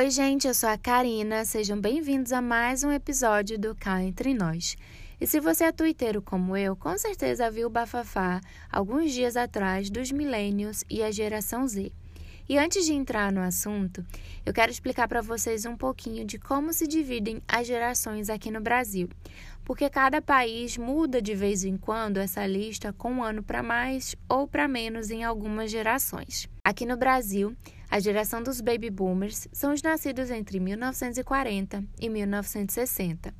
Oi, gente, eu sou a Karina. Sejam bem-vindos a mais um episódio do Cá Entre Nós. E se você é twitteiro como eu, com certeza viu o bafafá alguns dias atrás dos milênios e a geração Z. E antes de entrar no assunto, eu quero explicar para vocês um pouquinho de como se dividem as gerações aqui no Brasil. Porque cada país muda de vez em quando essa lista com um ano para mais ou para menos em algumas gerações. Aqui no Brasil, a geração dos baby boomers são os nascidos entre 1940 e 1960.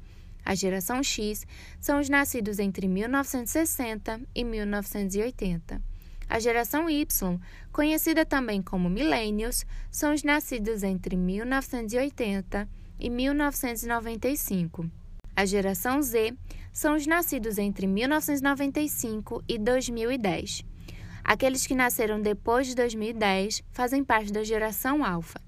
A geração X são os nascidos entre 1960 e 1980. A geração Y, conhecida também como Millennials, são os nascidos entre 1980 e 1995. A geração Z são os nascidos entre 1995 e 2010. Aqueles que nasceram depois de 2010 fazem parte da geração Alpha.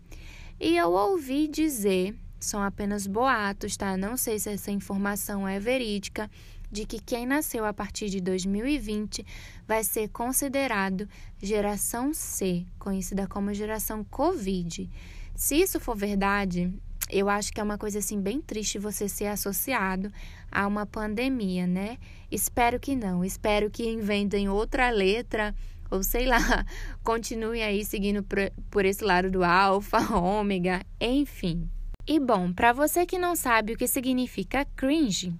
E eu ouvi dizer, são apenas boatos, tá? Não sei se essa informação é verídica, de que quem nasceu a partir de 2020 vai ser considerado geração C, conhecida como geração Covid. Se isso for verdade, eu acho que é uma coisa assim bem triste você ser associado a uma pandemia, né? Espero que não. Espero que inventem outra letra ou sei lá, continue aí seguindo por esse lado do alfa, ômega, enfim. E bom, para você que não sabe o que significa cringe,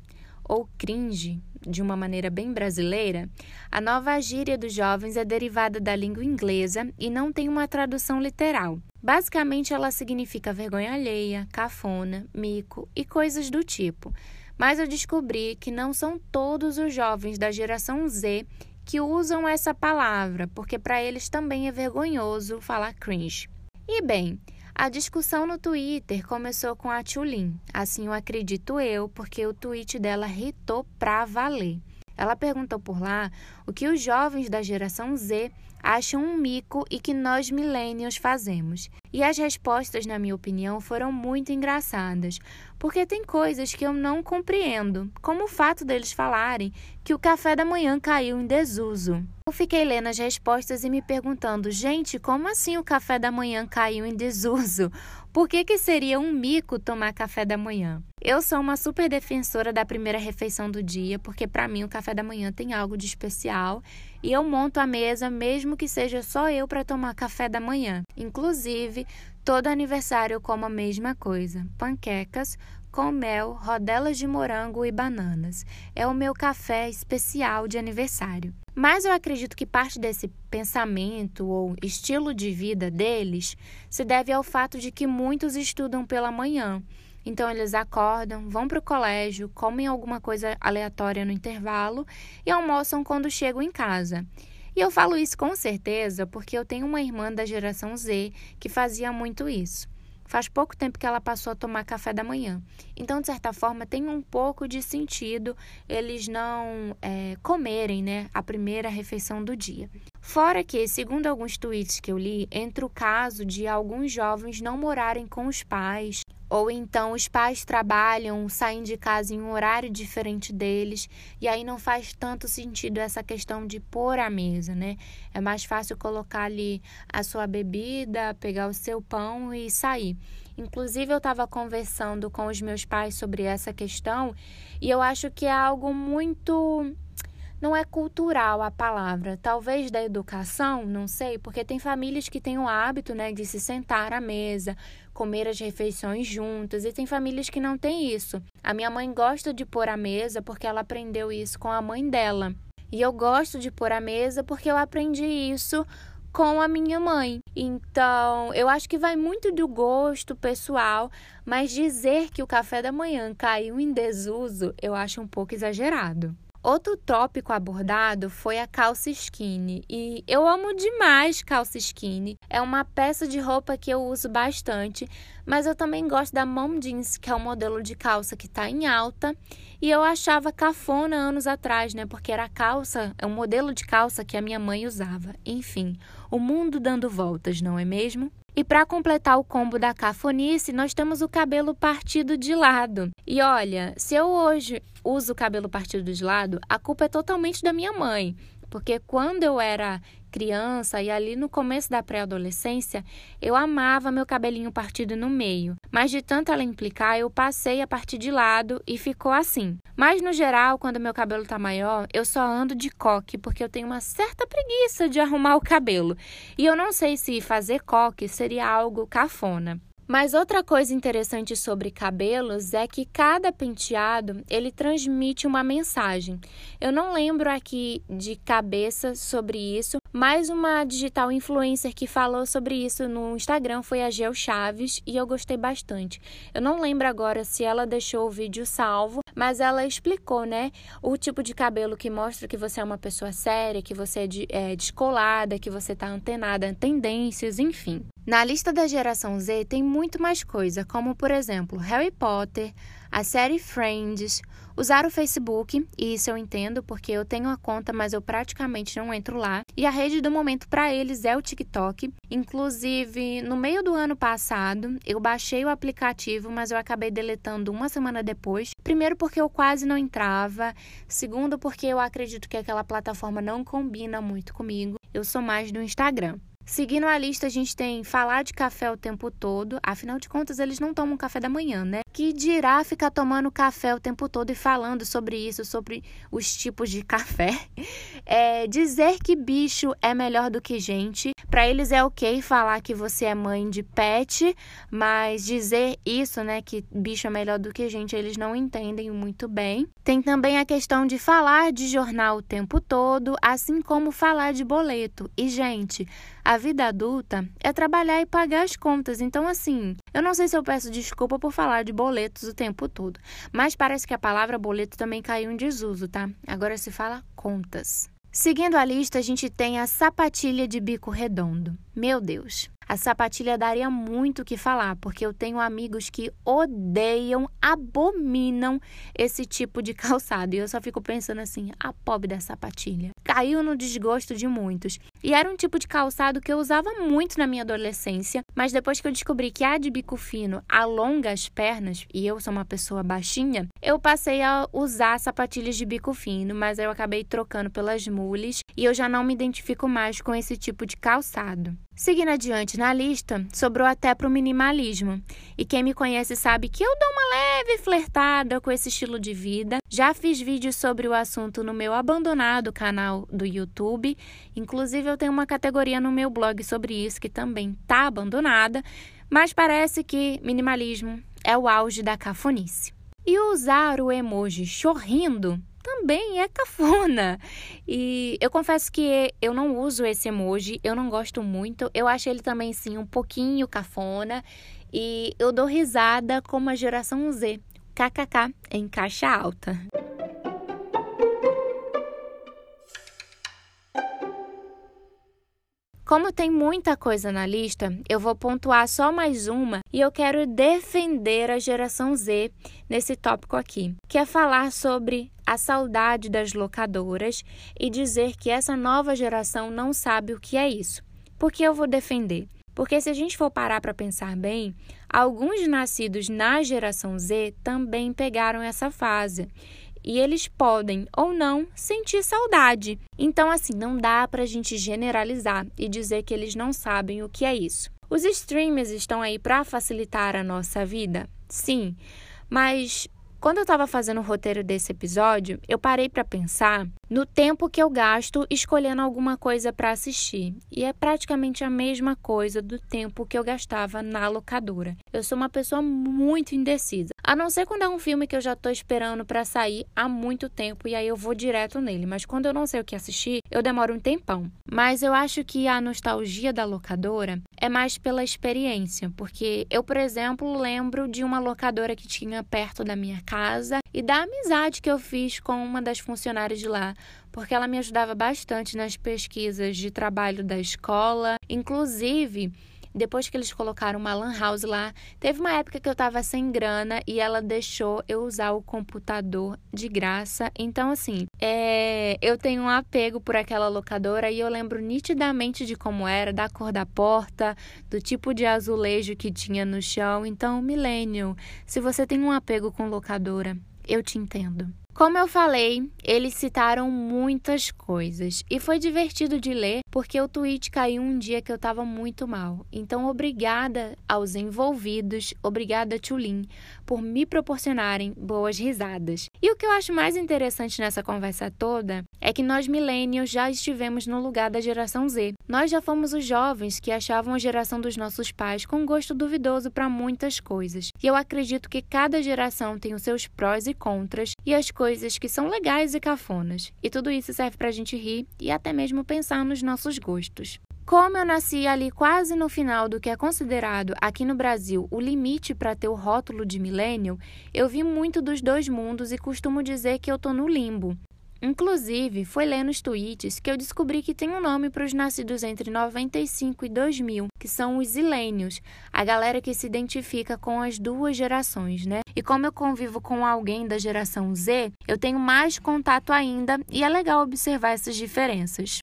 ou cringe, de uma maneira bem brasileira, a nova gíria dos jovens é derivada da língua inglesa e não tem uma tradução literal. Basicamente, ela significa vergonha alheia, cafona, mico e coisas do tipo. Mas eu descobri que não são todos os jovens da geração Z que usam essa palavra, porque para eles também é vergonhoso falar cringe. E bem, a discussão no Twitter começou com a Tulin, assim eu acredito eu, porque o tweet dela irritou pra valer. Ela perguntou por lá o que os jovens da geração Z acham um mico e que nós millennials fazemos. E as respostas, na minha opinião, foram muito engraçadas, porque tem coisas que eu não compreendo, como o fato deles falarem que o café da manhã caiu em desuso. Eu fiquei lendo as respostas e me perguntando, gente, como assim o café da manhã caiu em desuso? Por que, que seria um mico tomar café da manhã? Eu sou uma super defensora da primeira refeição do dia, porque para mim o café da manhã tem algo de especial e eu monto a mesa mesmo que seja só eu para tomar café da manhã. Inclusive, todo aniversário eu como a mesma coisa: panquecas com mel, rodelas de morango e bananas. É o meu café especial de aniversário. Mas eu acredito que parte desse pensamento ou estilo de vida deles se deve ao fato de que muitos estudam pela manhã. Então eles acordam, vão para o colégio, comem alguma coisa aleatória no intervalo e almoçam quando chegam em casa. E eu falo isso com certeza porque eu tenho uma irmã da geração Z que fazia muito isso. Faz pouco tempo que ela passou a tomar café da manhã. Então, de certa forma, tem um pouco de sentido eles não é, comerem né, a primeira refeição do dia. Fora que, segundo alguns tweets que eu li, entra o caso de alguns jovens não morarem com os pais ou então os pais trabalham, saem de casa em um horário diferente deles, e aí não faz tanto sentido essa questão de pôr a mesa, né? É mais fácil colocar ali a sua bebida, pegar o seu pão e sair. Inclusive, eu estava conversando com os meus pais sobre essa questão e eu acho que é algo muito não é cultural a palavra, talvez da educação, não sei, porque tem famílias que têm o hábito, né, de se sentar à mesa, comer as refeições juntas, e tem famílias que não têm isso. A minha mãe gosta de pôr a mesa porque ela aprendeu isso com a mãe dela. E eu gosto de pôr a mesa porque eu aprendi isso com a minha mãe. Então, eu acho que vai muito do gosto pessoal, mas dizer que o café da manhã caiu em desuso, eu acho um pouco exagerado. Outro tópico abordado foi a calça skinny e eu amo demais calça skinny. É uma peça de roupa que eu uso bastante, mas eu também gosto da mom jeans, que é um modelo de calça que está em alta e eu achava cafona anos atrás, né? Porque era calça, é um modelo de calça que a minha mãe usava. Enfim, o mundo dando voltas, não é mesmo? E para completar o combo da cafonice, nós temos o cabelo partido de lado. E olha, se eu hoje uso o cabelo partido de lado, a culpa é totalmente da minha mãe. Porque quando eu era criança e ali no começo da pré-adolescência, eu amava meu cabelinho partido no meio. Mas de tanto ela implicar, eu passei a partir de lado e ficou assim. Mas no geral, quando meu cabelo tá maior, eu só ando de coque porque eu tenho uma certa preguiça de arrumar o cabelo. E eu não sei se fazer coque seria algo cafona. Mas outra coisa interessante sobre cabelos é que cada penteado ele transmite uma mensagem. Eu não lembro aqui de cabeça sobre isso, mas uma digital influencer que falou sobre isso no Instagram foi a Gel Chaves e eu gostei bastante. Eu não lembro agora se ela deixou o vídeo salvo, mas ela explicou, né, o tipo de cabelo que mostra que você é uma pessoa séria, que você é, é descolada, que você está antenada em tendências, enfim. Na lista da geração Z tem muito mais coisa, como por exemplo Harry Potter, a série Friends, usar o Facebook, e isso eu entendo porque eu tenho a conta, mas eu praticamente não entro lá, e a rede do momento para eles é o TikTok. Inclusive, no meio do ano passado, eu baixei o aplicativo, mas eu acabei deletando uma semana depois. Primeiro porque eu quase não entrava, segundo porque eu acredito que aquela plataforma não combina muito comigo. Eu sou mais do Instagram. Seguindo a lista, a gente tem falar de café o tempo todo. Afinal de contas, eles não tomam café da manhã, né? Que dirá ficar tomando café o tempo todo e falando sobre isso, sobre os tipos de café. É, dizer que bicho é melhor do que gente. Para eles é ok falar que você é mãe de pet, mas dizer isso, né, que bicho é melhor do que gente, eles não entendem muito bem. Tem também a questão de falar de jornal o tempo todo, assim como falar de boleto. E, gente, a vida adulta é trabalhar e pagar as contas. Então, assim, eu não sei se eu peço desculpa por falar de boletos o tempo todo, mas parece que a palavra boleto também caiu em desuso, tá? Agora se fala contas. Seguindo a lista, a gente tem a sapatilha de bico redondo. Meu Deus, a sapatilha daria muito o que falar, porque eu tenho amigos que odeiam, abominam esse tipo de calçado. E eu só fico pensando assim: a pobre da sapatilha. Caiu no desgosto de muitos. E era um tipo de calçado que eu usava muito na minha adolescência, mas depois que eu descobri que a de bico fino alonga as pernas, e eu sou uma pessoa baixinha, eu passei a usar sapatilhas de bico fino, mas eu acabei trocando pelas mules e eu já não me identifico mais com esse tipo de calçado. Seguindo adiante na lista, sobrou até para o minimalismo. E quem me conhece sabe que eu dou uma leve flertada com esse estilo de vida. Já fiz vídeos sobre o assunto no meu abandonado canal do YouTube. Inclusive, eu tenho uma categoria no meu blog sobre isso que também está abandonada. Mas parece que minimalismo é o auge da cafonice. E usar o emoji chorrindo também é cafona. E eu confesso que eu não uso esse emoji, eu não gosto muito. Eu acho ele também, sim, um pouquinho cafona. E eu dou risada como a geração Z. KKK em caixa alta. Como tem muita coisa na lista, eu vou pontuar só mais uma e eu quero defender a geração Z nesse tópico aqui, que é falar sobre a saudade das locadoras e dizer que essa nova geração não sabe o que é isso. Por que eu vou defender? Porque se a gente for parar para pensar bem, alguns nascidos na geração Z também pegaram essa fase e eles podem ou não sentir saudade. Então, assim, não dá para a gente generalizar e dizer que eles não sabem o que é isso. Os streamers estão aí para facilitar a nossa vida? Sim, mas quando eu estava fazendo o roteiro desse episódio, eu parei para pensar no tempo que eu gasto escolhendo alguma coisa para assistir. E é praticamente a mesma coisa do tempo que eu gastava na locadora. Eu sou uma pessoa muito indecisa. A não ser quando é um filme que eu já estou esperando para sair há muito tempo e aí eu vou direto nele. Mas quando eu não sei o que assistir, eu demoro um tempão. Mas eu acho que a nostalgia da locadora é mais pela experiência, porque eu, por exemplo, lembro de uma locadora que tinha perto da minha casa e da amizade que eu fiz com uma das funcionárias de lá, porque ela me ajudava bastante nas pesquisas de trabalho da escola, inclusive depois que eles colocaram uma lan house lá, teve uma época que eu tava sem grana e ela deixou eu usar o computador de graça. Então, assim, é... eu tenho um apego por aquela locadora e eu lembro nitidamente de como era, da cor da porta, do tipo de azulejo que tinha no chão. Então, milênio, se você tem um apego com locadora, eu te entendo. Como eu falei, eles citaram muitas coisas e foi divertido de ler porque o tweet caiu um dia que eu estava muito mal. Então, obrigada aos envolvidos, obrigada Tulin por me proporcionarem boas risadas. E o que eu acho mais interessante nessa conversa toda é que nós millennials já estivemos no lugar da geração Z. Nós já fomos os jovens que achavam a geração dos nossos pais com gosto duvidoso para muitas coisas. E eu acredito que cada geração tem os seus prós e contras e as que são legais e cafonas. E tudo isso serve para a gente rir e até mesmo pensar nos nossos gostos. Como eu nasci ali quase no final do que é considerado aqui no Brasil o limite para ter o rótulo de millennial, eu vi muito dos dois mundos e costumo dizer que eu tô no limbo. Inclusive, foi lendo os tweets que eu descobri que tem um nome para os nascidos entre 95 e 2000, que são os zilênios, a galera que se identifica com as duas gerações, né? E como eu convivo com alguém da geração Z, eu tenho mais contato ainda e é legal observar essas diferenças.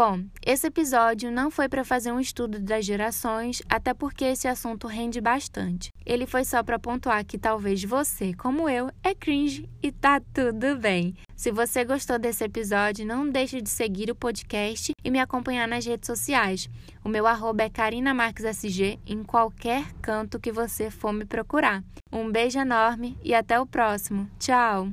Bom, esse episódio não foi para fazer um estudo das gerações, até porque esse assunto rende bastante. Ele foi só para pontuar que talvez você, como eu, é cringe e tá tudo bem. Se você gostou desse episódio, não deixe de seguir o podcast e me acompanhar nas redes sociais. O meu arroba é Karina Marques SG em qualquer canto que você for me procurar. Um beijo enorme e até o próximo. Tchau!